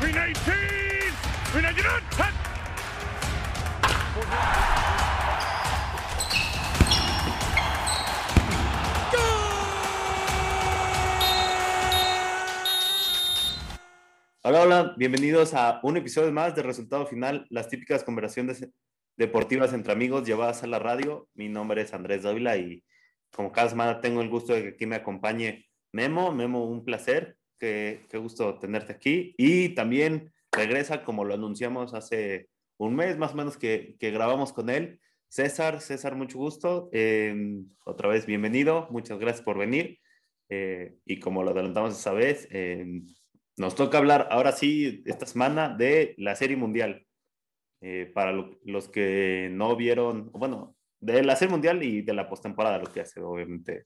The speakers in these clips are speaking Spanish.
319! 319! Hola, hola, bienvenidos a un episodio más de Resultado Final, las típicas conversaciones deportivas entre amigos llevadas a la radio. Mi nombre es Andrés Dávila y como cada semana tengo el gusto de que aquí me acompañe Memo. Memo, un placer, qué, qué gusto tenerte aquí. Y también regresa, como lo anunciamos hace un mes más o menos que, que grabamos con él. César, César, mucho gusto. Eh, otra vez, bienvenido. Muchas gracias por venir. Eh, y como lo adelantamos esa vez, eh, nos toca hablar ahora sí, esta semana, de la Serie Mundial. Eh, para lo, los que no vieron, bueno, de la Serie Mundial y de la postemporada, lo que hace obviamente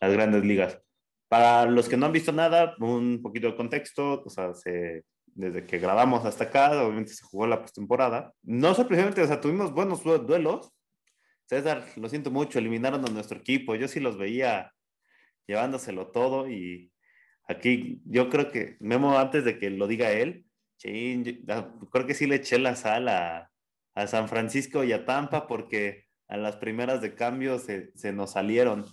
las grandes ligas. Para los que no han visto nada, un poquito de contexto, o sea, se, desde que grabamos hasta acá, obviamente se jugó la postemporada. No sorpresivamente, o sea, tuvimos buenos duelos. César, lo siento mucho, eliminaron a nuestro equipo. Yo sí los veía llevándoselo todo y aquí yo creo que, Memo, antes de que lo diga él, sí, creo que sí le eché la sal a, a, San Francisco y a Tampa porque a las primeras de cambio se, se nos salieron.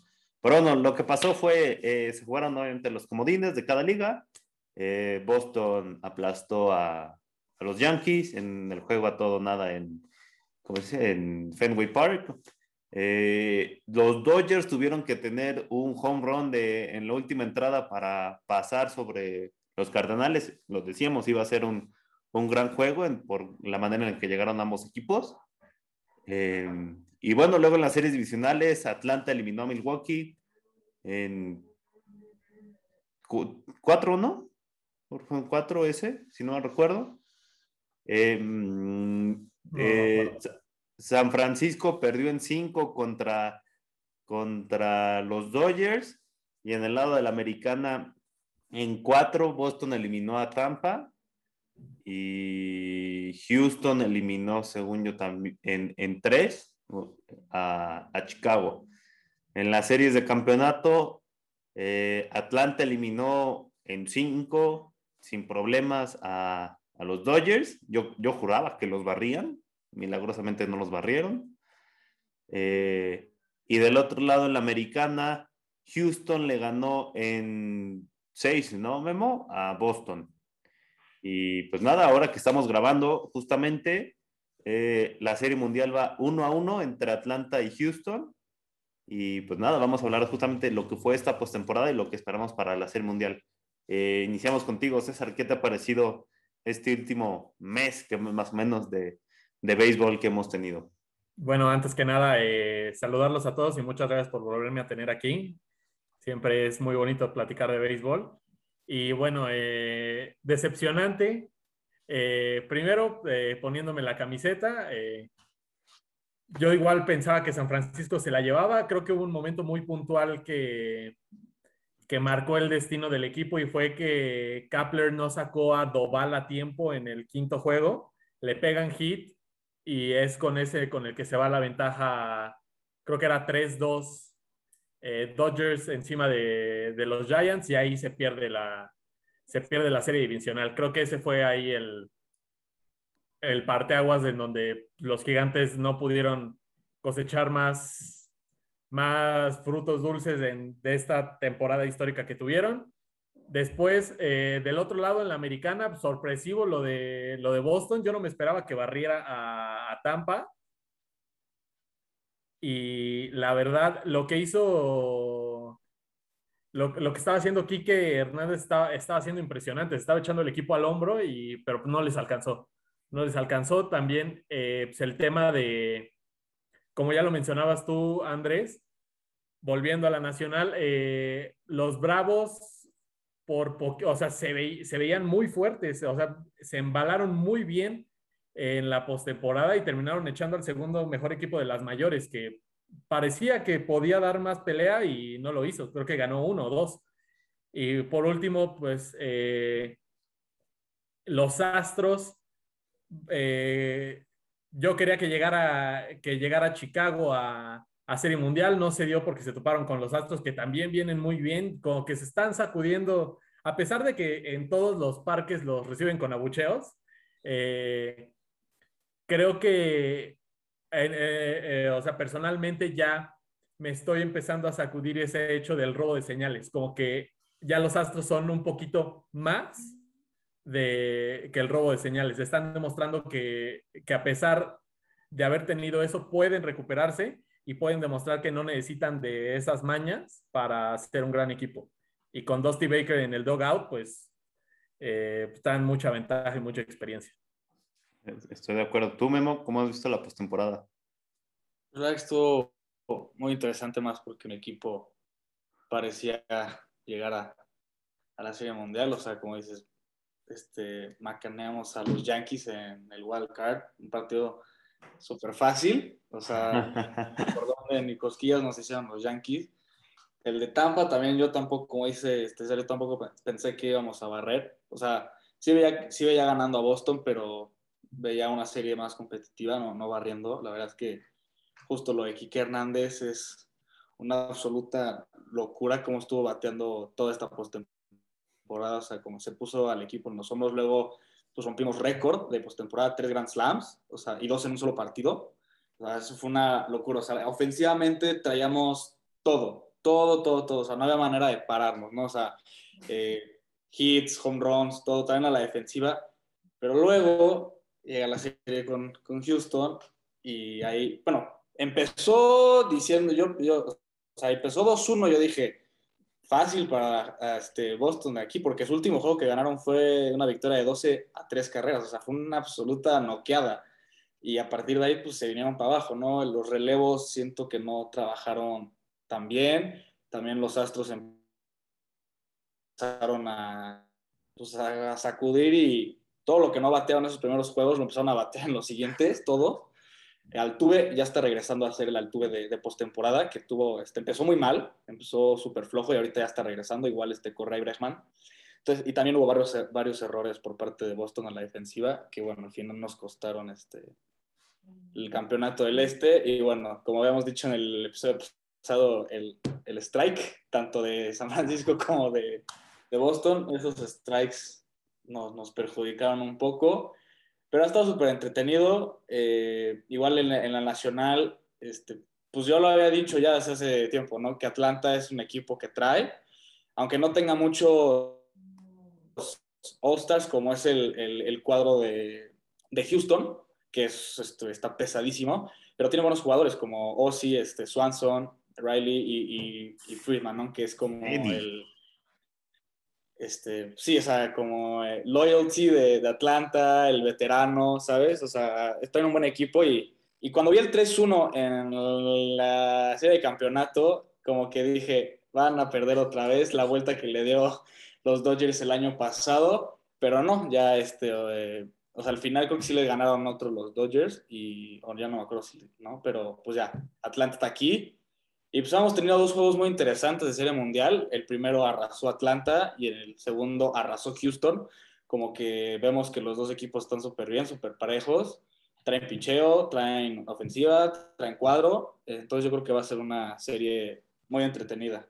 Pero no, lo que pasó fue, eh, se jugaron obviamente los comodines de cada liga. Eh, Boston aplastó a, los Yankees en el juego a todo nada en, ¿cómo en Fenway Park. Eh, los Dodgers tuvieron que tener un home run en la última entrada para pasar sobre los Cardenales. Lo decíamos, iba a ser un, un gran juego por la manera en que llegaron ambos equipos. Eh, y bueno, luego en las series divisionales, Atlanta eliminó a Milwaukee en 4-1, 4S, si no me recuerdo. Eh, no, eh, San Francisco perdió en 5 contra, contra los Dodgers. Y en el lado de la americana en 4 Boston eliminó a Tampa. Y Houston eliminó, según yo, también en 3 a, a, Chicago. En las series de campeonato, eh, Atlanta eliminó en 5 sin problemas a, a los Dodgers. Yo, yo juraba que los barrían, milagrosamente no los barrieron. Eh, y del otro lado, en la americana, Houston le ganó en 6, ¿no, Memo? A Boston. Y pues nada, ahora que estamos grabando, justamente eh, la serie mundial va uno a uno entre Atlanta y Houston. Y pues nada, vamos a hablar justamente de lo que fue esta postemporada y lo que esperamos para la serie mundial. Eh, iniciamos contigo, César. ¿Qué te ha parecido este último mes, que más o menos de, de béisbol que hemos tenido? Bueno, antes que nada, eh, saludarlos a todos y muchas gracias por volverme a tener aquí. Siempre es muy bonito platicar de béisbol. Y bueno, decepcionante. Eh, primero, eh, poniéndome la camiseta, eh, yo igual pensaba que San Francisco se la llevaba. Creo que hubo un momento muy puntual que, que marcó el destino del equipo y fue que Kapler no sacó a Doval a tiempo en el quinto juego. Le pegan hit y es con ese con el que se va la ventaja, creo que era 3-2 eh, Dodgers encima de, de, los Giants y ahí se pierde la, se pierde la serie divisional. Creo que ese fue ahí el, el parteaguas en donde los gigantes no pudieron cosechar más, más frutos dulces en, de esta temporada histórica que tuvieron. Después, eh, del otro lado, en la americana, sorpresivo lo de, lo de Boston. Yo no me esperaba que barriera a, a Tampa. Y la verdad, lo que hizo, lo, lo que estaba haciendo Quique Hernández estaba, estaba haciendo impresionante. Estaba echando el equipo al hombro, y, pero no les alcanzó. No les alcanzó también eh, pues el tema de, como ya lo mencionabas tú, Andrés, volviendo a la nacional, eh, los Bravos por o sea, se, se, veían muy fuertes, o sea, se embalaron muy bien en la postemporada y terminaron echando al segundo mejor equipo de las mayores, que parecía que podía dar más pelea y no lo hizo, creo que ganó uno o dos. Y por último, pues eh, los Astros, eh, yo quería que llegara, que llegara Chicago a, a Serie Mundial, no se dio porque se toparon con los Astros que también vienen muy bien, como que se están sacudiendo a pesar de que en todos los parques los reciben con abucheos, eh, creo que, eh, o sea, personalmente ya me estoy empezando a sacudir ese hecho del robo de señales, como que ya los astros son un poquito más de, que el robo de señales. Están demostrando que, que a pesar de haber tenido eso, pueden recuperarse y pueden demostrar que no necesitan de esas mañas para ser un gran equipo. Y con Dusty Baker en el dogout, pues eh, están mucha ventaja y mucha experiencia. Estoy de acuerdo. ¿Tú, Memo, cómo has visto la postemporada? La verdad que estuvo muy interesante más porque un equipo parecía llegar a, a la Serie Mundial. O sea, como dices, este, macaneamos a los Yankees en el Wild Card, un partido súper fácil, o sea, por donde ni cosquillas nos hicieron los Yankees. El de Tampa también yo tampoco, como dice este serio, tampoco pensé que íbamos a barrer. O sea, sí veía, sí veía ganando a Boston, pero veía una serie más competitiva, no, no barriendo. La verdad es que justo lo de Quique Hernández es una absoluta locura cómo estuvo bateando toda esta postemporada, o sea, como se puso al equipo en los hombros. Luego pues rompimos récord de postemporada, tres Grand Slams, o sea, y dos en un solo partido. O sea, eso fue una locura. O sea, ofensivamente traíamos todo, todo, todo, todo. O sea, no había manera de pararnos, ¿no? O sea, eh, hits, home runs, todo también a la defensiva. Pero luego llega la serie con, con Houston y ahí, bueno, empezó diciendo, yo, yo o sea, empezó 2-1, yo dije, fácil para este, Boston aquí, porque su último juego que ganaron fue una victoria de 12 a 3 carreras, o sea, fue una absoluta noqueada. Y a partir de ahí, pues se vinieron para abajo, ¿no? Los relevos siento que no trabajaron tan bien. También los Astros empezaron a, pues, a sacudir y todo lo que no bateaban en esos primeros juegos lo empezaron a batear en los siguientes, todo. Altuve ya está regresando a hacer el Altuve de, de postemporada, que tuvo, este, empezó muy mal, empezó súper flojo y ahorita ya está regresando, igual este Correa y Brechman. Entonces, y también hubo varios, varios errores por parte de Boston a la defensiva, que bueno, al final nos costaron este, el campeonato del Este. Y bueno, como habíamos dicho en el episodio pasado, el, el strike, tanto de San Francisco como de, de Boston, esos strikes nos, nos perjudicaron un poco. Pero ha estado súper entretenido. Eh, igual en la, nacional, este, pues yo lo había dicho ya desde hace tiempo, ¿no? Que Atlanta es un equipo que trae, aunque no tenga muchos All-Stars, como es el, el, cuadro de, de, Houston, que es, este, está pesadísimo, pero tiene buenos jugadores como Ozzy, este, Swanson, Riley y, y, y Friedman, ¿no? Que es como el este, sí, o sea, como eh, loyalty de, de, Atlanta, el veterano, ¿sabes? O sea, está en un buen equipo y, y cuando vi el 3-1 en la serie de campeonato, como que dije, van a perder otra vez la vuelta que le dio los Dodgers el año pasado, pero no, ya este, eh, o sea, al final creo que sí le ganaron otros los Dodgers y, o ya no me acuerdo si, ¿no? Pero pues ya, Atlanta está aquí y pues hemos tenido dos juegos muy interesantes de Serie Mundial. El primero arrasó Atlanta y el segundo arrasó Houston. Como que vemos que los dos equipos están súper bien, súper parejos. Traen picheo, traen ofensiva, traen cuadro. Entonces yo creo que va a ser una serie muy entretenida.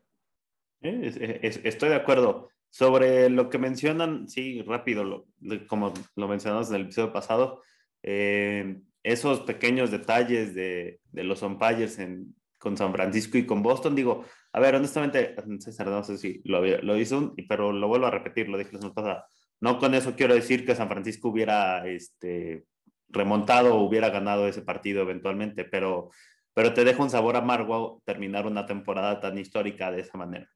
estoy de acuerdo. Sobre lo que mencionan, sí, rápido, como lo mencionamos en el episodio pasado, eh, esos pequeños detalles de, los umpires en, con San Francisco y con Boston. Digo, a ver, honestamente, César, no sé si lo, hizo, pero lo vuelvo a repetir, lo dije la semana pasada. No con eso quiero decir que San Francisco hubiera este, remontado o hubiera ganado ese partido eventualmente, pero, pero te deja un sabor amargo terminar una temporada tan histórica de esa manera.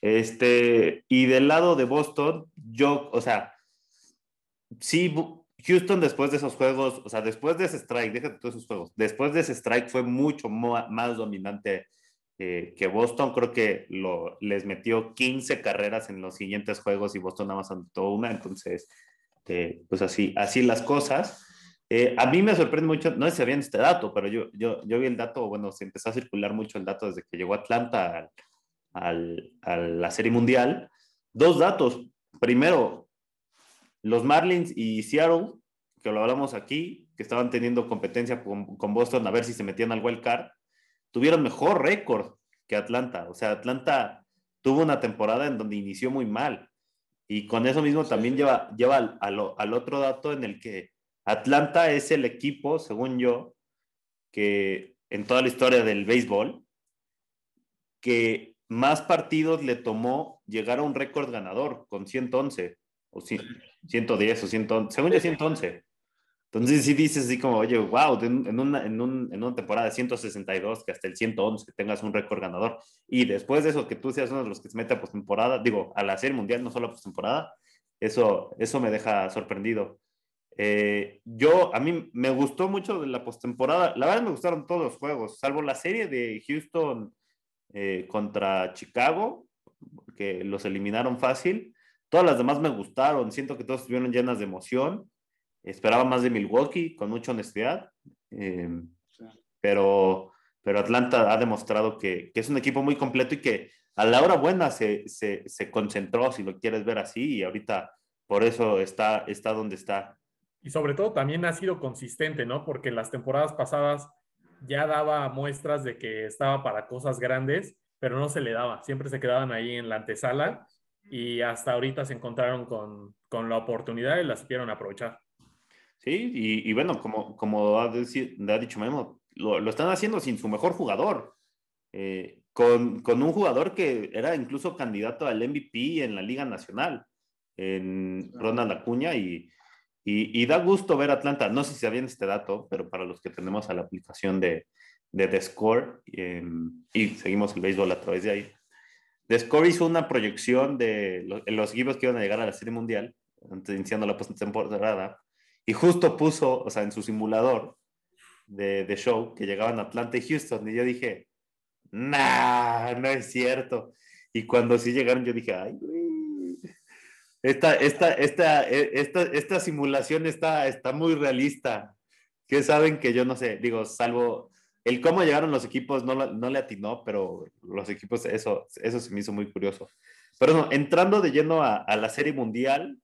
Este, y del lado de Boston, yo, o sea, sí Houston después de esos juegos, o sea, después de ese strike, déjate todos esos juegos, después de ese strike fue mucho más dominante eh, que Boston. Creo que lo, les metió 15 carreras en los siguientes juegos y Boston nada más anotó una. Entonces, eh, pues así, así las cosas. Eh, a mí me sorprende mucho, no sé si sabían este dato, pero yo, yo, yo vi el dato, bueno, se empezó a circular mucho el dato desde que llegó Atlanta a la Serie Mundial. Dos datos. Primero, los Marlins y Seattle, que lo hablamos aquí, que estaban teniendo competencia con, con Boston a ver si se metían al wild card, tuvieron mejor récord que Atlanta. O sea, Atlanta tuvo una temporada en donde inició muy mal. Y con eso mismo también lleva, lleva al, al, otro dato en el que Atlanta es el equipo, según yo, que en toda la historia del béisbol, que más partidos le tomó llegar a un récord ganador con 111 o 110 o 111, según yo 111. Entonces sí dices así como, oye, wow, en una, en, un, en una temporada de 162 que hasta el 111 tengas un récord ganador y después de eso que tú seas uno de los que se mete a postemporada, digo, a la serie mundial, no solo a postemporada, eso, eso me deja sorprendido. Eh, yo, a mí me gustó mucho de la postemporada, la verdad me gustaron todos los juegos, salvo la serie de Houston eh, contra Chicago, que los eliminaron fácil. Todas las demás me gustaron, siento que todas estuvieron llenas de emoción Esperaba más de Milwaukee, con mucha honestidad. Em, pero, pero Atlanta ha demostrado que, que, es un equipo muy completo y que a la hora buena se, se, se, concentró, si lo quieres ver así, y ahorita por eso está, está donde está. Y sobre todo también ha sido consistente, ¿no? Porque en las temporadas pasadas ya daba muestras de que estaba para cosas grandes, pero no se le daba. Siempre se quedaban ahí en la antesala y hasta ahorita se encontraron con, con la oportunidad y la supieron aprovechar. Sí, y, bueno, como, como ha, dicho Memo, lo, están haciendo sin su mejor jugador, eh, con, un jugador que era incluso candidato al MVP en la Liga Nacional, en Ronald Acuña, y, y, da gusto ver Atlanta. No sé si sabían este dato, pero para los que tenemos a la aplicación de, de The Score em, y seguimos el béisbol a través de ahí, Score hizo una proyección de los, los equipos que iban a llegar a la Serie Mundial, iniciando la postemporada y justo puso, o sea, en su simulador de, de show que llegaban a Atlanta y Houston. Y yo dije, nah, no es cierto. Y cuando sí llegaron, yo dije, ay, Esta, esta, esta, esta, esta simulación está, está muy realista. Que saben que yo no sé, digo, salvo el cómo llegaron los equipos, no, no le atinó, pero los equipos, eso, eso se me hizo muy curioso. Pero entrando de lleno a, a la serie mundial,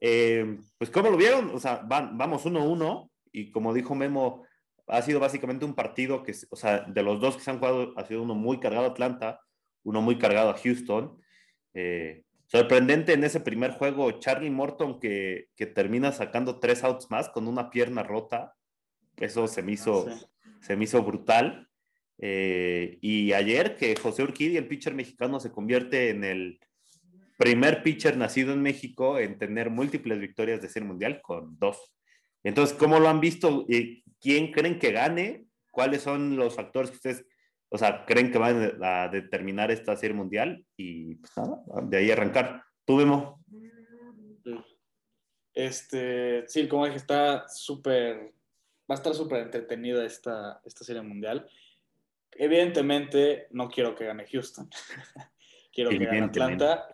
eh, pues, ¿cómo lo vieron? O sea, vamos 1-1 y como dijo Memo, ha sido básicamente un partido que, o sea, de los dos que se han jugado, ha sido uno muy cargado a Atlanta, uno muy cargado a Houston. Eh, sorprendente en ese primer juego, Charlie Morton que, que, termina sacando tres outs más con una pierna rota. Eso se me hizo, se me hizo brutal. Eh, y ayer que José Urquidi, el pitcher mexicano, se convierte en el primer pitcher nacido en México en tener múltiples victorias de Serie Mundial con dos. Entonces, ¿cómo lo han visto? ¿Quién creen que gane? ¿Cuáles son los factores que ustedes, o sea, creen que van a determinar esta Serie Mundial? Y pues nada, de ahí arrancar. Tú, Memo. Este, sí, como dije, está súper, va a estar súper entretenida esta, esta Serie Mundial. Evidentemente, no quiero que gane Houston. quiero que gane Atlanta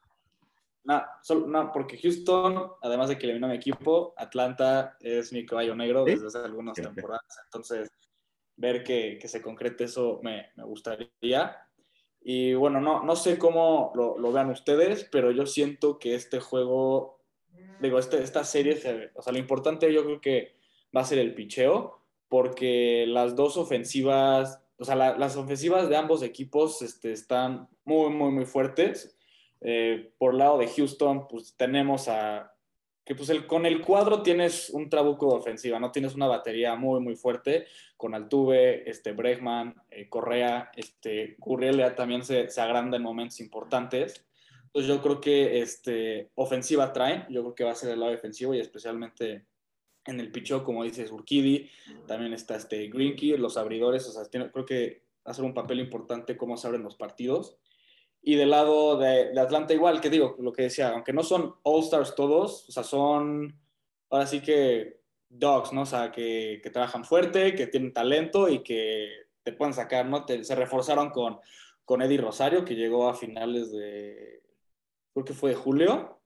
no, solo, no, porque Houston, además de que eliminó mi equipo, Atlanta es mi caballo negro desde hace algunas temporadas. Entonces, ver que, que se concrete eso me, me, gustaría. Y bueno, no, no sé cómo lo, lo, vean ustedes, pero yo siento que este juego, digo, este, esta serie, o sea, lo importante yo creo que va a ser el picheo, porque las dos ofensivas, o sea, la, las ofensivas de ambos equipos este, están muy, muy, muy fuertes eh, por lado de Houston, pues tenemos a que pues el, con el cuadro tienes un trabuco de ofensiva, ¿no? Tienes una batería muy, muy fuerte con Altuve, este, Bregman, eh, Correa, este, Gurriel también se, se, agranda en momentos importantes. Entonces yo creo que este, ofensiva traen, yo creo que va a ser el lado defensivo y especialmente en el pichó, como dices, Urquidi, también está este Greenkey, los abridores, o sea, creo que ser un papel importante cómo se abren los partidos. Y del lado de, Atlanta igual, que digo, lo que decía, aunque no son All-Stars todos, o sea, son ahora sí que dogs, ¿no? O sea, que, que trabajan fuerte, que tienen talento y que te pueden sacar, ¿no? se reforzaron con, con Eddie Rosario, que llegó a finales de, creo que fue de julio,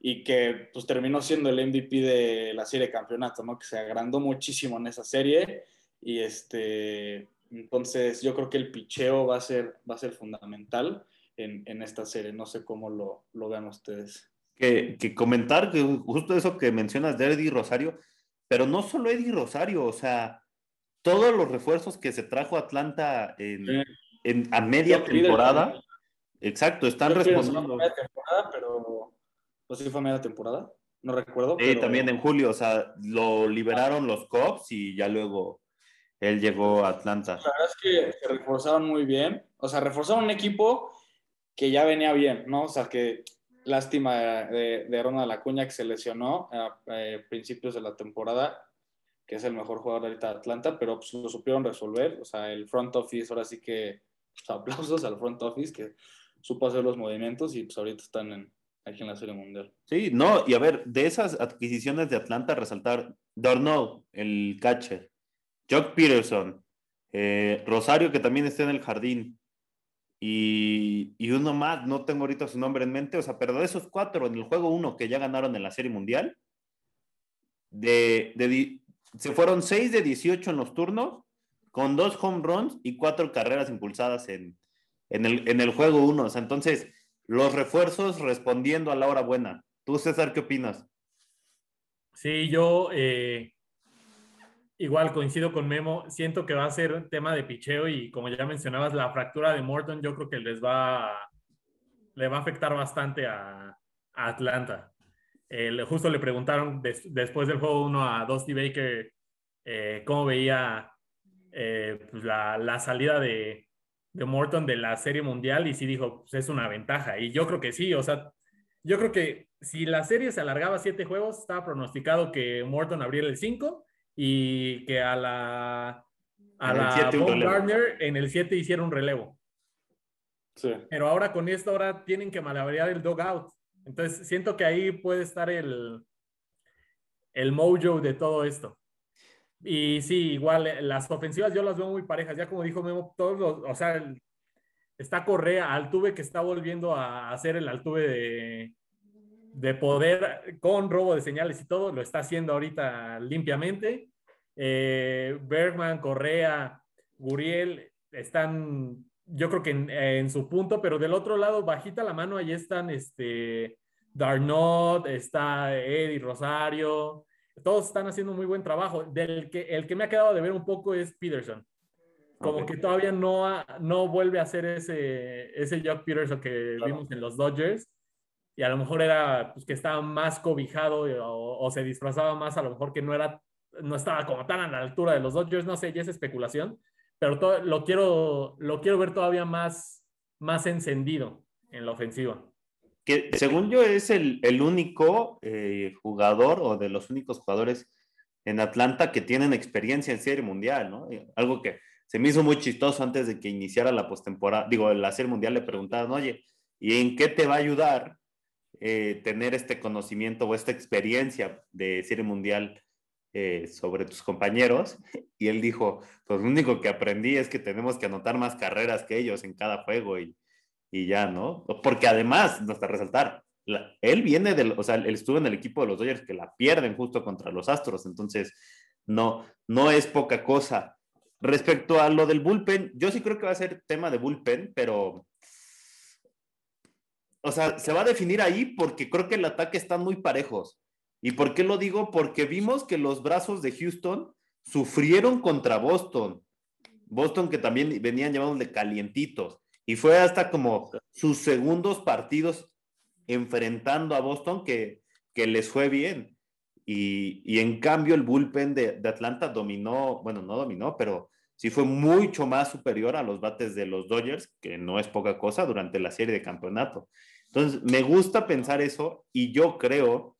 y que pues terminó siendo el MVP de la serie de campeonato, ¿no? Que se agrandó muchísimo en esa serie y este, entonces yo creo que el picheo va a ser, va a ser fundamental en, esta serie. No sé cómo lo, lo vean ustedes. Que, que, comentar que justo eso que mencionas de Eddie Rosario, pero no solo Eddie Rosario, o sea, todos los refuerzos que se trajo Atlanta en, en, a media temporada, exacto, están respondiendo. Media temporada, pero o sí fue media temporada, no recuerdo. Sí, también en julio, o sea, lo liberaron los Cops y ya luego él llegó a Atlanta. La verdad es que se reforzaron muy bien, o sea, reforzaron un equipo que ya venía bien, ¿no? O sea, que lástima de, de Ronald Acuña que se lesionó a, eh, principios de la temporada, que es el mejor jugador ahorita de Atlanta, pero pues, lo supieron resolver, o sea, el front office, ahora sí que pues, aplausos al front office que supo hacer los movimientos y pues ahorita están en, aquí en la Serie Mundial. Sí, no, y a ver, de esas adquisiciones de Atlanta, resaltar Darnold, el catcher, Jock Peterson, eh, Rosario, que también está en el jardín, y, y, uno más, no tengo ahorita su nombre en mente, o sea, pero de esos cuatro en el juego uno que ya ganaron en la Serie Mundial, de, de, se fueron seis de 18 en los turnos, con dos home runs y cuatro carreras impulsadas en, en, el, en el juego uno. O sea, entonces, los refuerzos respondiendo a la hora buena. ¿Tú, César, qué opinas? Sí, yo eh, igual coincido con Memo. Siento que va a ser tema de picheo y como ya mencionabas, la fractura de Morton yo creo que les va, le va a afectar bastante a, Atlanta. justo le preguntaron después del juego uno a Dusty Baker eh, cómo veía eh, pues la, salida de, de Morton de la Serie Mundial y sí dijo, pues es una ventaja. Y yo creo que sí, o sea, yo creo que si la serie se alargaba siete juegos, estaba pronosticado que Morton abriera el 5 y que a la, a la Gardner en el 7 hiciera un relevo. Sí. Pero ahora con esto, ahora tienen que malabarear el out Entonces siento que ahí puede estar el, el mojo de todo esto. Y sí, igual eh, las ofensivas yo las veo muy parejas. Ya como dijo Memo, todos los, o sea, está Correa, Altuve que está volviendo a hacer el Altuve de, de poder con robo de señales y todo, lo está haciendo ahorita limpiamente. Eh, Bergman, Correa, Guriel están, yo creo que en, su punto, pero del otro lado, bajita la mano, ahí están este, Darnot, está Eddie Rosario, todos están haciendo muy buen trabajo. Del que, el que me ha quedado de ver un poco es Peterson. Como que todavía no, no vuelve a ser ese, ese Jock Peterson que vimos en los Dodgers. Y a lo mejor era pues, que estaba más cobijado o, se disfrazaba más, a lo mejor que no, era, no estaba como tan a la altura de los Dodgers. No sé, ya es especulación. Pero todo, lo, quiero, lo quiero ver todavía más, más encendido en la ofensiva que según yo es el, el único eh, jugador o de los únicos jugadores en Atlanta que tienen experiencia en Serie Mundial, ¿no? Algo que se me hizo muy chistoso antes de que iniciara la postemporada, digo, la Serie Mundial le preguntaban, oye, ¿y en qué te va a ayudar eh, tener este conocimiento o esta experiencia de Serie Mundial eh, sobre tus compañeros? Y él dijo, pues lo único que aprendí es que tenemos que anotar más carreras que ellos en cada juego y y ya, ¿no? Porque además, está resaltar, él viene del, o sea, él estuvo en el equipo de los Dodgers que la pierden justo contra los Astros, entonces no, no es poca cosa. Respecto a lo del bullpen, yo sí creo que va a ser tema de bullpen, pero, o sea, se va a definir ahí porque creo que el ataque están muy parejos. ¿Y por qué lo digo? Porque vimos que los brazos de Houston sufrieron contra Boston. Boston que también venían de calientitos. Y fue hasta como sus segundos partidos enfrentando a Boston que, que les fue bien. Y, y, en cambio el bullpen de, de, Atlanta dominó, bueno, no dominó, pero sí fue mucho más superior a los bates de los Dodgers, que no es poca cosa durante la serie de campeonato. Entonces, me gusta pensar eso y yo creo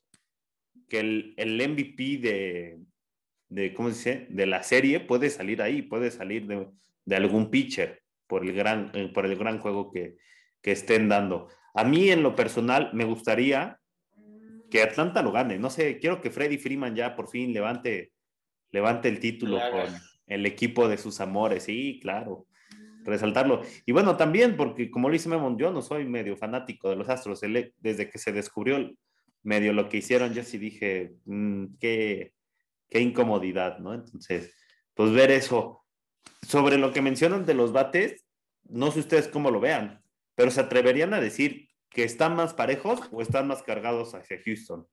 que el, el MVP de, de, ¿cómo se? De la serie puede salir ahí, puede salir de, de algún pitcher por el gran, eh, por el gran juego que, que estén dando. A mí en lo personal me gustaría que Atlanta lo gane. No sé, quiero que Freddy Freeman ya por fin levante, levante el título con el equipo de sus amores. Sí, claro, resaltarlo. Y bueno, también porque como lo dice Memon, yo no soy medio fanático de los Astros. Desde que se descubrió medio lo que hicieron, yo sí dije, mm, qué, qué incomodidad, ¿no? Entonces, pues ver eso sobre lo que mencionan de los bates, no sé ustedes cómo lo vean, pero se atreverían a decir que están más parejos o están más cargados hacia Houston.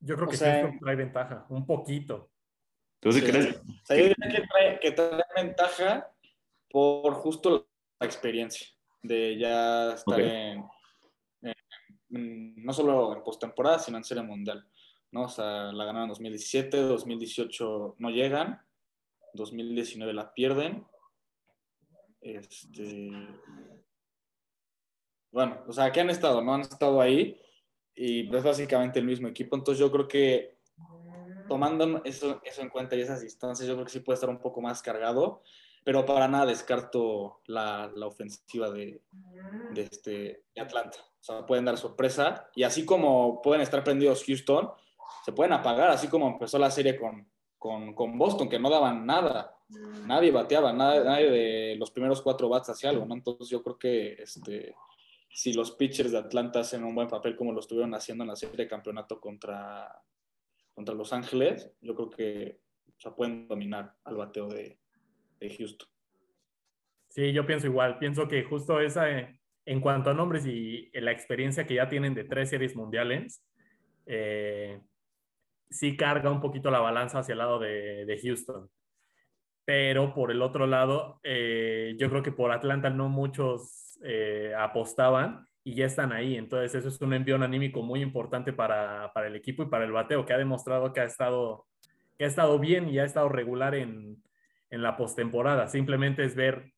Yo creo que Houston trae ventaja, un poquito. ¿Tú sí, crees? yo diría que trae, que trae, ventaja por justo la experiencia de ya estar en, no solo en postemporada, sino en Serie Mundial. ¿no? O sea, la ganaron en 2017, 2018 no llegan, 2019 la pierden. Este, bueno, o sea, que han estado, ¿no? Han estado ahí y es básicamente el mismo equipo. Entonces yo creo que tomando eso, eso en cuenta y esas distancias, yo creo que sí puede estar un poco más cargado, pero para nada descarto la, la ofensiva de, de, este, de Atlanta. O sea, pueden dar sorpresa y así como pueden estar prendidos Houston, se pueden apagar, así como empezó la serie con, con, con Boston, que no daban nada. Nadie bateaba, nadie, de los primeros cuatro bats hacia algo, ¿no? Entonces yo creo que este, si los pitchers de Atlanta hacen un buen papel como lo estuvieron haciendo en la serie de campeonato contra, contra Los Ángeles, yo creo que o pueden dominar al bateo de, de, Houston. Sí, yo pienso igual. Pienso que justo esa, en cuanto a nombres y la experiencia que ya tienen de tres series mundiales, eh, sí carga un poquito la balanza hacia el lado de, de Houston. Pero por el otro lado, eh, yo creo que por Atlanta no muchos eh, apostaban y ya están ahí. Entonces eso es un envío anímico muy importante para, para, el equipo y para el bateo, que ha demostrado que ha estado, que ha estado bien y ha estado regular en, en la postemporada. Simplemente es ver,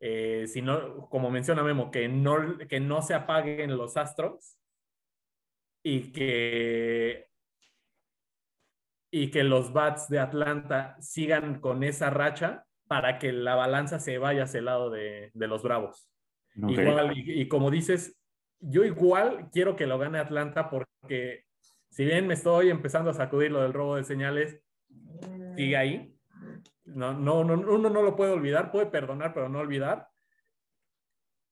eh, si no, como menciona Memo, que no, que no se apaguen los astros y que y que los bats de Atlanta sigan con esa racha para que la balanza se vaya hacia el lado de, de los Bravos. Igual, y, como dices, yo igual quiero que lo gane Atlanta porque si bien me estoy empezando a sacudir lo del robo de señales, sigue ahí. No, no, no, uno no lo puede olvidar, puede perdonar, pero no olvidar.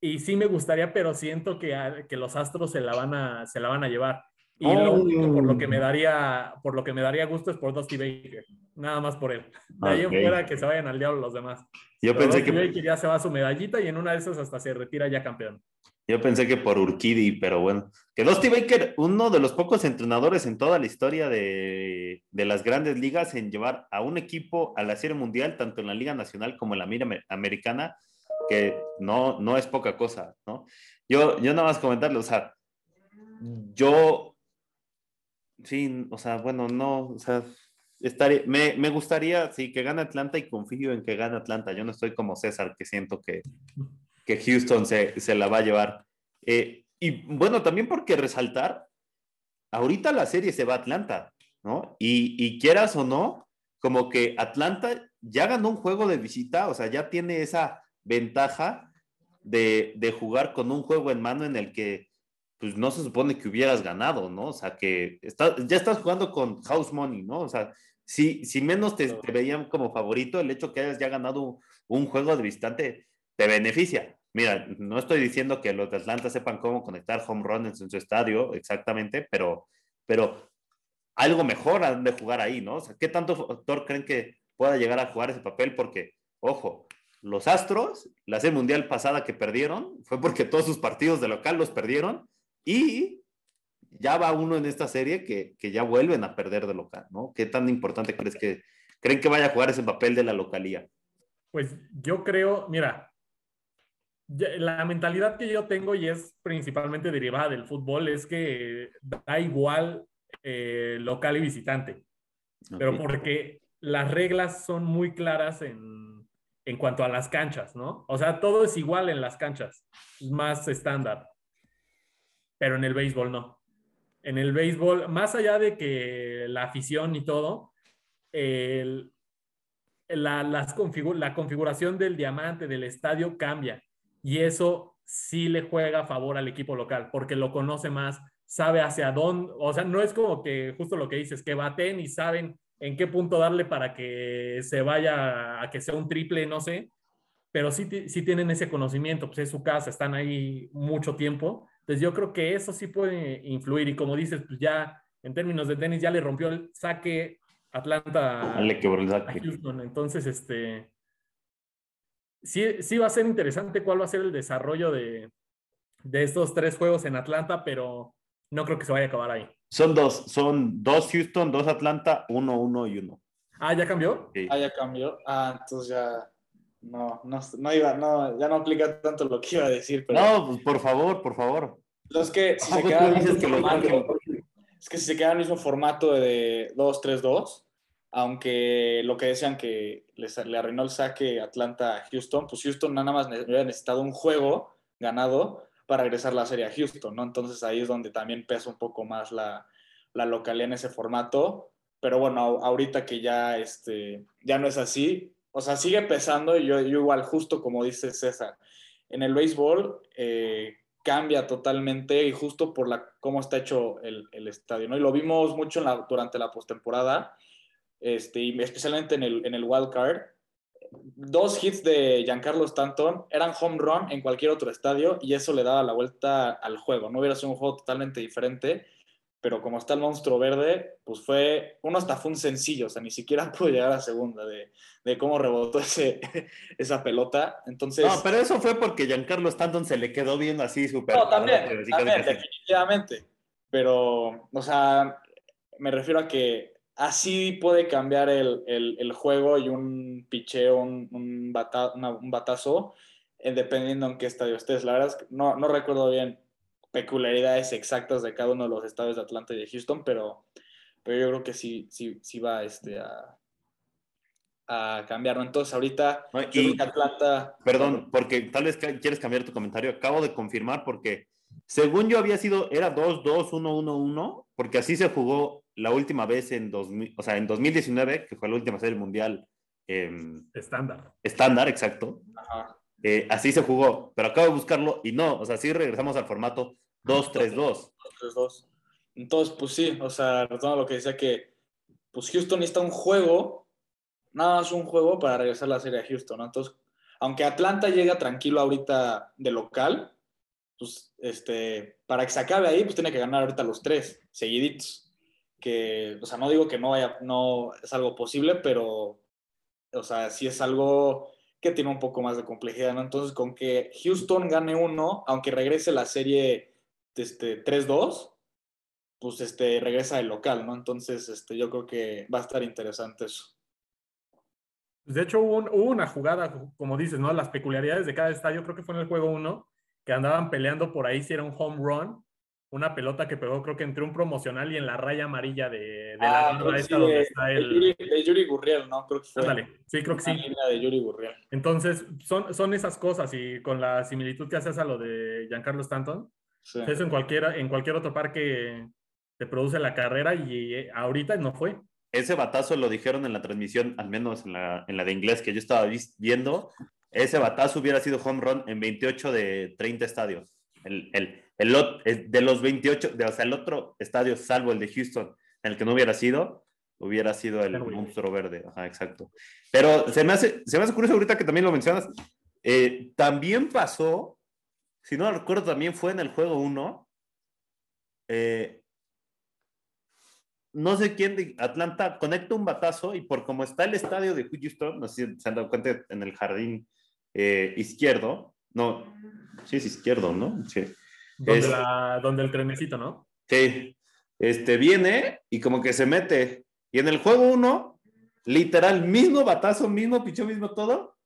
Y sí me gustaría, pero siento que, que los Astros se la van a, se la van a llevar. Y lo oh. único por lo que me daría, por lo que me daría gusto es por Dusty Baker. Nada más por él. De ahí en fuera que se vayan al diablo los demás. Yo pensé que... Baker ya se va a su medallita y en una de esas hasta se retira ya campeón. Yo pensé que por Urquidi, pero bueno. Que Dusty Baker, uno de los pocos entrenadores en toda la historia de, de, las grandes ligas en llevar a un equipo a la Serie Mundial, tanto en la Liga Nacional como en la Liga Americana, que no, no es poca cosa, ¿no? Yo, yo nada más comentarle, o sea, yo Sí, o sea, bueno, no, o sea, estaría, me, me, gustaría, sí, que gane Atlanta y confío en que gane Atlanta. Yo no estoy como César, que siento que, que Houston se, se la va a llevar. Eh, y bueno, también porque resaltar, ahorita la serie se va a Atlanta, ¿no? Y, y quieras o no, como que Atlanta ya ganó un juego de visita, o sea, ya tiene esa ventaja de, de jugar con un juego en mano en el que pues no se supone que hubieras ganado, ¿no? O sea, que está, ya estás jugando con house money, ¿no? O sea, si, si menos te, veían como favorito, el hecho que hayas ya ganado un juego de visitante te beneficia. Mira, no estoy diciendo que los de Atlanta sepan cómo conectar home runs en su estadio, exactamente, pero, pero algo mejor han de jugar ahí, ¿no? O sea, ¿qué tanto factor creen que pueda llegar a jugar ese papel? Porque, ojo, los Astros, la serie mundial pasada que perdieron, fue porque todos sus partidos de local los perdieron y ya va uno en esta serie que, que, ya vuelven a perder de local, ¿no? ¿Qué tan importante crees que creen que vaya a jugar ese papel de la localía? Pues yo creo, mira, la mentalidad que yo tengo y es principalmente derivada del fútbol es que da igual eh, local y visitante, pero porque las reglas son muy claras en, en cuanto a las canchas, ¿no? O sea, todo es igual en las canchas, más estándar pero en el béisbol no. En el béisbol, más allá de que la afición y todo, la, las la configuración del diamante, del estadio cambia. Y eso sí le juega a favor al equipo local, porque lo conoce más, sabe hacia dónde, o sea, no es como que justo lo que dices, que baten y saben en qué punto darle para que se vaya a que sea un triple, no sé, pero sí, sí tienen ese conocimiento, pues es su casa, están ahí mucho tiempo entonces yo creo que eso sí puede influir y como dices, pues ya en términos de tenis ya le rompió el saque Atlanta le quebró el saque. Houston. Entonces, este, sí, sí va a ser interesante cuál va a ser el desarrollo de, de estos tres juegos en Atlanta, pero no creo que se vaya a acabar ahí. Son dos, son dos Houston, dos Atlanta, uno, uno y uno. Ah, ¿ya cambió? Sí. Ah, ya cambió. Ah, entonces ya no, no, no iba, no, ya no aplica tanto lo que iba a decir. Pero... No, pues por favor, por favor. Es que si se queda es que si se queda en el mismo formato de 2-3-2, aunque lo que decían que les, le arruinó el saque Atlanta a Houston, pues Houston nada más hubiera necesitado un juego ganado para regresar la serie a Houston, ¿no? Entonces ahí es donde también pesa un poco más la, la localidad en ese formato, pero bueno, ahorita que ya, este, ya no es así, o sea, sigue pesando y yo, igual, justo como dice César, en el béisbol eh, cambia totalmente y justo por la, cómo está hecho el, el estadio, ¿no? Y lo vimos mucho durante la postemporada, este, y especialmente en el, en el wild card, dos hits de Giancarlo Stanton eran home run en cualquier otro estadio y eso le daba la vuelta al juego. No hubiera sido un juego totalmente diferente pero como está el monstruo verde, pues fue, uno hasta fue un sencillo, o sea, ni siquiera pudo llegar a segunda de, de cómo rebotó ese, esa pelota. Entonces... No, pero eso fue porque Giancarlo Stanton se le quedó bien así súper... No, también, también definitivamente. Pero, o sea, me refiero a que así puede cambiar el, el, el juego y un picheo, un, un, un batazo, eh, dependiendo en qué estadio estés. La verdad es que no, no recuerdo bien peculiaridades exactas de cada uno de los estados de Atlanta y de Houston, pero, pero yo creo que sí, sí, sí va este, a, a cambiarlo. Entonces, ahorita, y, Atlanta. Perdón, porque tal vez quieres cambiar tu comentario. Acabo de confirmar porque, según yo había sido, era 2-2-1-1-1, porque así se jugó la última vez en, 2000, o sea, en 2019, que fue la última serie mundial. estándar. Estándar, exacto. Eh, así se jugó, pero acabo de buscarlo y no, o sea, sí regresamos al formato 2-3-2. 2-3-2. Entonces, pues sí, o sea, retomando lo que decía que, pues Houston necesita un juego, nada más un juego para regresar a la serie a Houston, ¿no? Entonces, aunque Atlanta llega tranquilo ahorita de local, pues, este, para que se acabe ahí, pues tiene que ganar ahorita los tres, seguiditos. Que, o sea, no digo que no vaya, no es algo posible, pero, o sea, sí es algo que tiene un poco más de complejidad, ¿no? Entonces, con que Houston gane uno, aunque regrese la serie este, 3-2, pues este, regresa el local, ¿no? Entonces, este, yo creo que va a estar interesante eso. Pues, de hecho, hubo, una jugada, como dices, ¿no? Las peculiaridades de cada estadio, creo que fue en el juego 1, que andaban peleando por ahí si era un home run, una pelota que pegó, creo que entre un promocional y en la raya amarilla de, la ah, esta donde está el. De Yuri, Gurriel, ¿no? Creo que fue. Sí, creo que sí. de Yuri Gurriel. Entonces, son, son esas cosas y con la similitud que haces a lo de Giancarlo Stanton, eso en cualquier, en cualquier otro parque te produce la carrera y eh, ahorita no fue. Ese batazo lo dijeron en la transmisión, al menos en la, en la de inglés que yo estaba viendo. Ese batazo hubiera sido home run en 28 de 30 estadios. El, el, el, de los 28, de, o sea, el otro estadio, salvo el de Houston, en el que no hubiera sido, hubiera sido el monstruo verde. Ajá, exacto. Pero se me hace, se me hace curioso ahorita que también lo mencionas. Eh, también pasó si no recuerdo, también fue en el juego 1. Eh, no sé quién de Atlanta conecta un batazo y por como está el estadio de Houston, no sé si se han dado cuenta en el jardín eh, izquierdo, no, sí es izquierdo, ¿no? Sí. Donde, el trenecito, ¿no? Sí, este viene y como que se mete. Y en el juego 1, literal, mismo batazo, mismo pichón, mismo todo.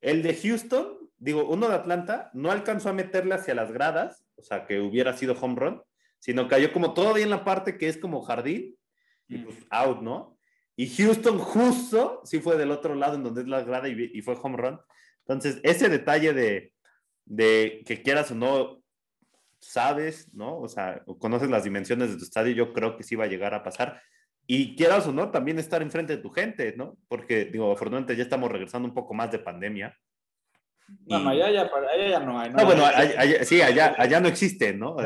El de Houston digo, uno de Atlanta no alcanzó a meterle hacia las gradas, o sea, que hubiera sido home run, sino cayó como todavía en la parte que es como jardín, y pues out, ¿no? Y Houston justo sí fue del otro lado en donde es la grada y, fue home run. Entonces, ese detalle de, de, que quieras o no, sabes, ¿no? O sea, conoces las dimensiones de tu estadio, yo creo que sí va a llegar a pasar. Y quieras o no, también estar enfrente de tu gente, ¿no? Porque, digo, afortunadamente ya estamos regresando un poco más de pandemia. No, no, allá ya, allá no hay. No, bueno, sí, allá, allá no existe, ¿no?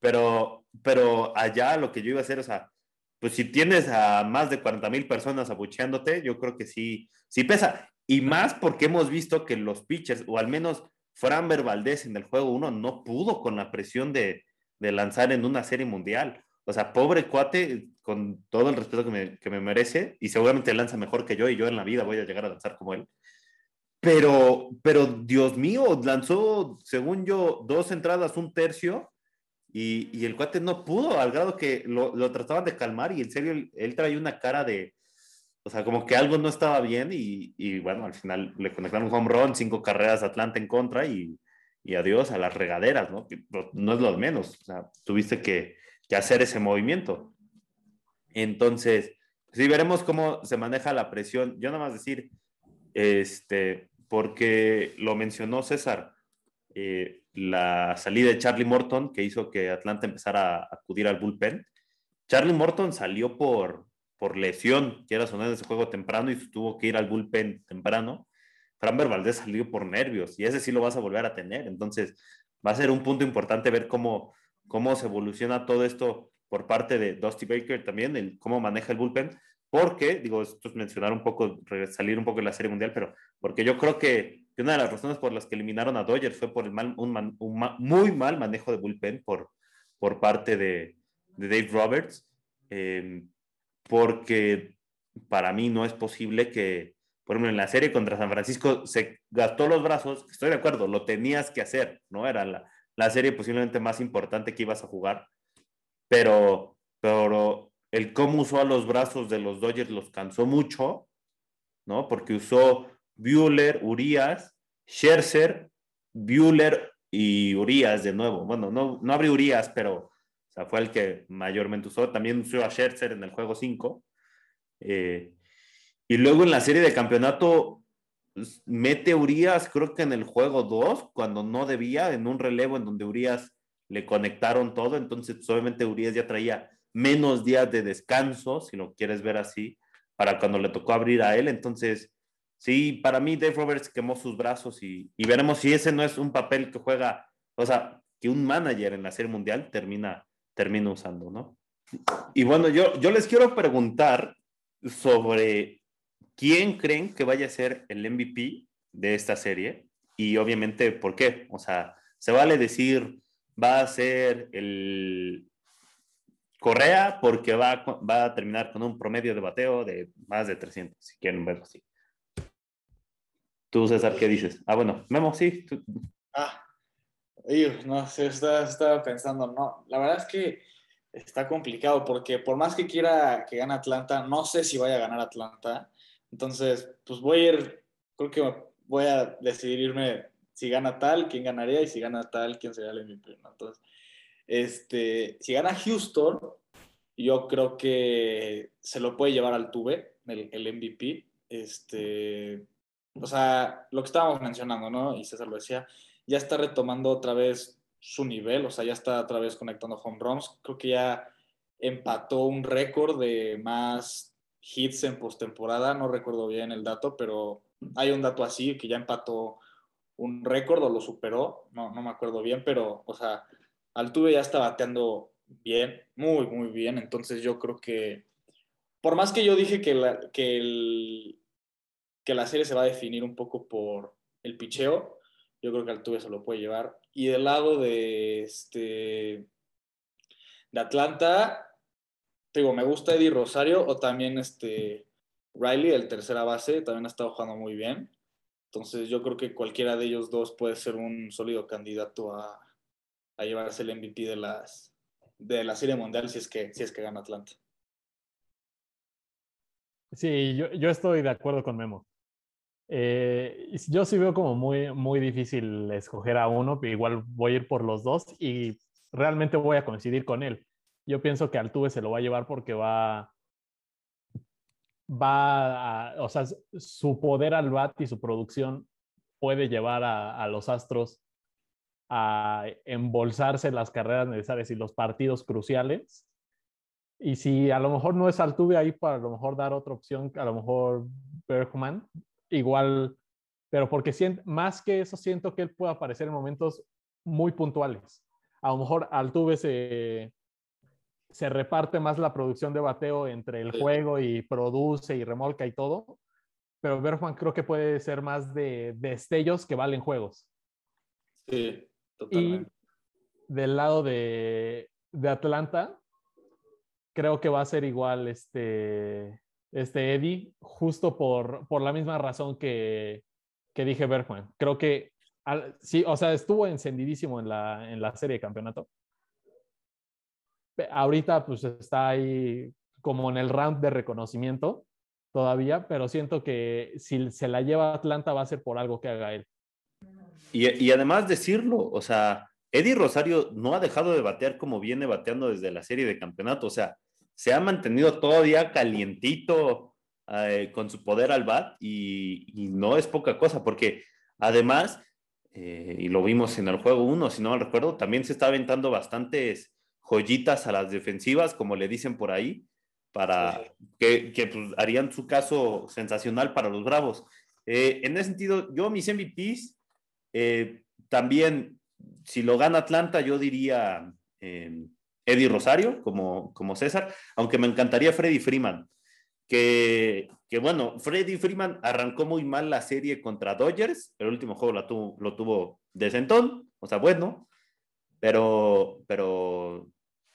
Pero, pero allá lo que yo iba a hacer, o sea, pues si tienes a más de 40 mil personas abucheándote, yo creo que sí, sí pesa. Y más porque hemos visto que los pitchers, o al menos Fran Valdez en el juego 1, no pudo con la presión de, de, lanzar en una serie mundial. O sea, pobre cuate, con todo el respeto que me, que me merece, y seguramente lanza mejor que yo, y yo en la vida voy a llegar a lanzar como él pero, pero Dios mío, lanzó, según yo, dos entradas, un tercio, y, y el cuate no pudo, al grado que lo, lo, trataban de calmar, y en serio, él, traía una cara de, o sea, como que algo no estaba bien, y, y bueno, al final le conectaron un home run, cinco carreras Atlanta en contra, y, y adiós a las regaderas, ¿no? No es lo menos, o sea, tuviste que, que hacer ese movimiento. Entonces, sí, veremos cómo se maneja la presión. Yo nada más decir, este, porque lo mencionó César, eh, la salida de Charlie Morton que hizo que Atlanta empezara a acudir al bullpen. Charlie Morton salió por, por lesión, quiera sonar en ese juego temprano y tuvo que ir al bullpen temprano. Framber Valdez salió por nervios y ese sí lo vas a volver a tener. Entonces, va a ser un punto importante ver cómo, cómo se evoluciona todo esto por parte de Dusty Baker también, el cómo maneja el bullpen, porque, digo, esto es mencionar un poco, salir un poco de la Serie Mundial, pero porque yo creo que, una de las razones por las que eliminaron a Dodgers fue por el mal, un, muy mal manejo de bullpen por, por parte de, de Dave Roberts, eh, porque para mí no es posible que, por ejemplo, en la serie contra San Francisco se gastó los brazos, estoy de acuerdo, lo tenías que hacer, ¿no? Era la, la serie posiblemente más importante que ibas a jugar, pero, pero el cómo usó a los brazos de los Dodgers los cansó mucho, ¿no? Porque usó Bueller, Urias, Scherzer, Bueller y Urias de nuevo. Bueno, no, no abrió Urias, pero fue el que mayormente usó. También usó a Scherzer en el juego 5. Eh, y luego en la serie de campeonato pues, mete Urias, creo que en el juego 2, cuando no debía, en un relevo en donde Urias le conectaron todo. Entonces, obviamente Urias ya traía menos días de descanso, si lo quieres ver así, para cuando le tocó abrir a él. Entonces, sí, para mí Dave Roberts quemó sus brazos y, veremos si ese no es un papel que juega, o sea, que un manager en la Serie Mundial termina, termina usando, ¿no? Y bueno, yo, yo les quiero preguntar sobre quién creen que vaya a ser el MVP de esta serie y obviamente por qué. O sea, se vale decir va a ser el Correa porque va, va a terminar con un promedio de bateo de más de 300, si quieren verlo así. Tú, César, ¿qué dices? Ah, bueno, Memo, sí. Ah, no sé, estaba, pensando, no, la verdad es que está complicado porque por más que quiera que gane Atlanta, no sé si vaya a ganar Atlanta. Entonces, pues voy a ir, creo que voy a decidir irme si gana tal, quién ganaría, y si gana tal, quién sería el MVP. Entonces, este, si gana Houston, yo creo que se lo puede llevar al Tuve, el, MVP. Este, o sea, lo que estábamos mencionando, ¿no? Y César lo decía, ya está retomando otra vez su nivel, o sea, ya está otra vez conectando home runs. Creo que ya empató un récord de más hits en postemporada, no recuerdo bien el dato, pero hay un dato así que ya empató un récord o lo superó, no, no me acuerdo bien, pero, o sea, Altuve ya está bateando bien, muy, muy bien, entonces yo creo que, por más que yo dije que la, que, que la serie se va a definir un poco por el picheo, yo creo que Altuve se lo puede llevar. Y del lado de, este, de Atlanta, digo, me gusta Eddie Rosario o también este Riley, el tercera base, también ha estado jugando muy bien. Entonces yo creo que cualquiera de ellos dos puede ser un sólido candidato a, llevarse el MVP de, las, de la Serie Mundial si es que, si es que gana Atlanta. Sí, yo, yo estoy de acuerdo con Memo. Eh, yo sí veo como muy, muy difícil escoger a uno, igual voy a ir por los dos y realmente voy a coincidir con él. Yo pienso que Altuve se lo va a llevar porque va, va a, o sea, su poder al bat y su producción puede llevar a, los Astros a embolsarse las carreras necesarias y los partidos cruciales. Y si a lo mejor no es Altuve ahí para a lo mejor dar otra opción, a lo mejor Bergman, igual, pero porque siento, más que eso siento que él puede aparecer en momentos muy puntuales. A lo mejor Altuve se, se reparte más la producción de bateo entre el juego y produce y remolca y todo, pero Bergman creo que puede ser más de destellos que valen juegos. Sí, totalmente. Y del lado de, de Atlanta, creo que va a ser igual este, este Eddie, justo por, por la misma razón que, que dije Bergman. Creo que sí, o sea, estuvo encendidísimo en la, en la serie de campeonato, ahorita pues está ahí como en el ramp de reconocimiento todavía, pero siento que si se la lleva Atlanta va a ser por algo que haga él. Y, y además decirlo, o sea, Eddie Rosario no ha dejado de batear como viene bateando desde la serie de campeonato, o sea, se ha mantenido todavía calientito eh, con su poder al bat y, y, no es poca cosa, porque además, eh, y lo vimos en el juego 1, si no me recuerdo, también se está aventando bastantes joyitas a las defensivas, como le dicen por ahí, para que, que pues, harían su caso sensacional para los Bravos. Eh, en ese sentido, yo mis MVPs, eh, también, si lo gana Atlanta, yo diría eh, Eddie Rosario como, como César, aunque me encantaría Freddy Freeman, que, que, bueno, Freddy Freeman arrancó muy mal la serie contra Dodgers, el último juego la tuvo, lo tuvo de sentón, o sea, bueno, pero, pero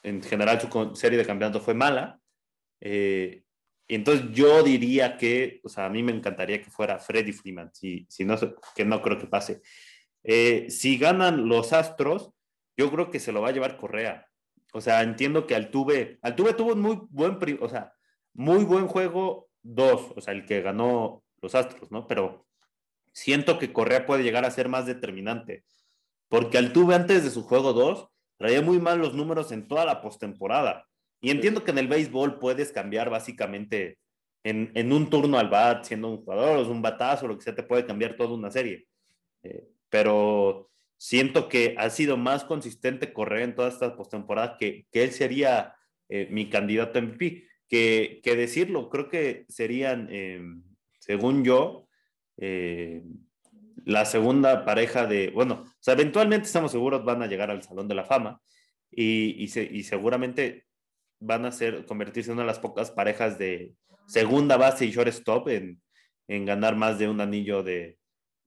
en general su serie de campeonato fue mala. Eh, entonces yo diría que, o sea, a mí me encantaría que fuera Freddy Freeman, si, si no, que no creo que pase. Eh, si ganan los Astros, yo creo que se lo va a llevar Correa. O sea, entiendo que Altuve, Altuve tuvo un muy buen, o sea, muy buen juego dos, o sea, el que ganó los Astros, ¿no? Pero siento que Correa puede llegar a ser más determinante, porque Altuve antes de su juego dos traía muy mal los números en toda la postemporada. Y entiendo que en el béisbol puedes cambiar básicamente en, en, un turno al bat, siendo un jugador, o un batazo, lo que sea, te puede cambiar toda una serie. Eh, pero siento que ha sido más consistente correr en toda esta postemporada que, que él sería eh, mi candidato MVP. Que, que, decirlo, creo que serían, eh, según yo, eh, la segunda pareja de, bueno, o sea, eventualmente estamos seguros van a llegar al Salón de la Fama y, y, se, y seguramente van a ser, convertirse en una de las pocas parejas de segunda base y shortstop en, en ganar más de un anillo de,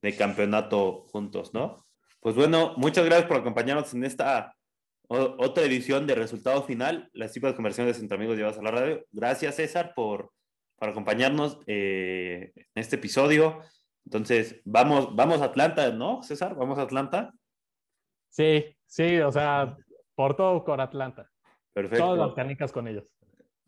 de campeonato juntos, ¿no? Pues bueno, muchas gracias por acompañarnos en esta otra edición de resultado final, las de conversiones entre amigos llevadas a la radio. Gracias, César, por, por acompañarnos eh, en este episodio. Entonces, vamos, vamos a Atlanta, ¿no, César? ¿Vamos a Atlanta? Sí, sí, o sea, por todo con Atlanta. Perfecto. Todas las canicas con ellos.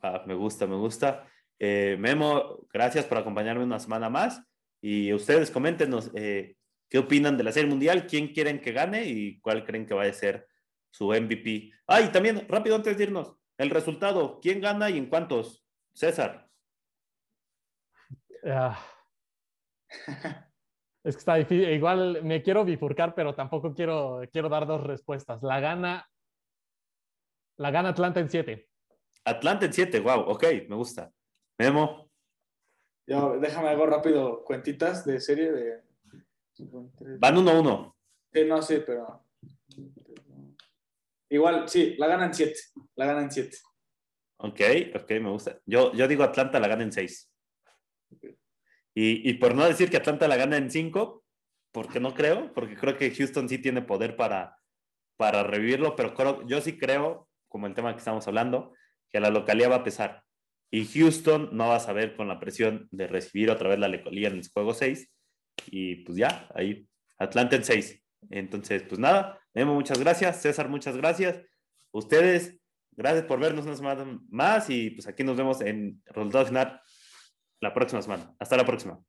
Ah, me gusta, me gusta. Eh, Memo, gracias por acompañarme una semana más. Y ustedes coméntenos eh, qué opinan de la Serie Mundial, quién quieren que gane y cuál creen que vaya a ser su MVP. Ah, y también, rápido antes de irnos, el resultado, ¿quién gana y en cuántos? César. Uh, es que está difícil. Igual me quiero bifurcar, pero tampoco quiero, quiero dar dos respuestas. La gana la gana Atlanta en 7. Atlanta en 7, wow, ok, me gusta. Memo. Yo, déjame algo rápido, cuentitas de serie de... Van 1-1. Sí, no, sí, pero... Igual, sí, la gana en 7. La gana en 7. Ok, ok, me gusta. Yo, yo digo Atlanta la gana en 6. Okay. Y, y, por no decir que Atlanta la gana en 5, porque no creo, porque creo que Houston sí tiene poder para, para revivirlo, pero creo, yo sí creo como el tema que estamos hablando, que la localidad va a pesar. Y Houston no va a saber con la presión de recibir otra vez la localía en el juego 6. Y pues ya, ahí, Atlanta en 6. Entonces, pues nada, Memo, muchas gracias. César, muchas gracias. Ustedes, gracias por vernos una semana más y pues aquí nos vemos en resultado final la próxima semana. Hasta la próxima.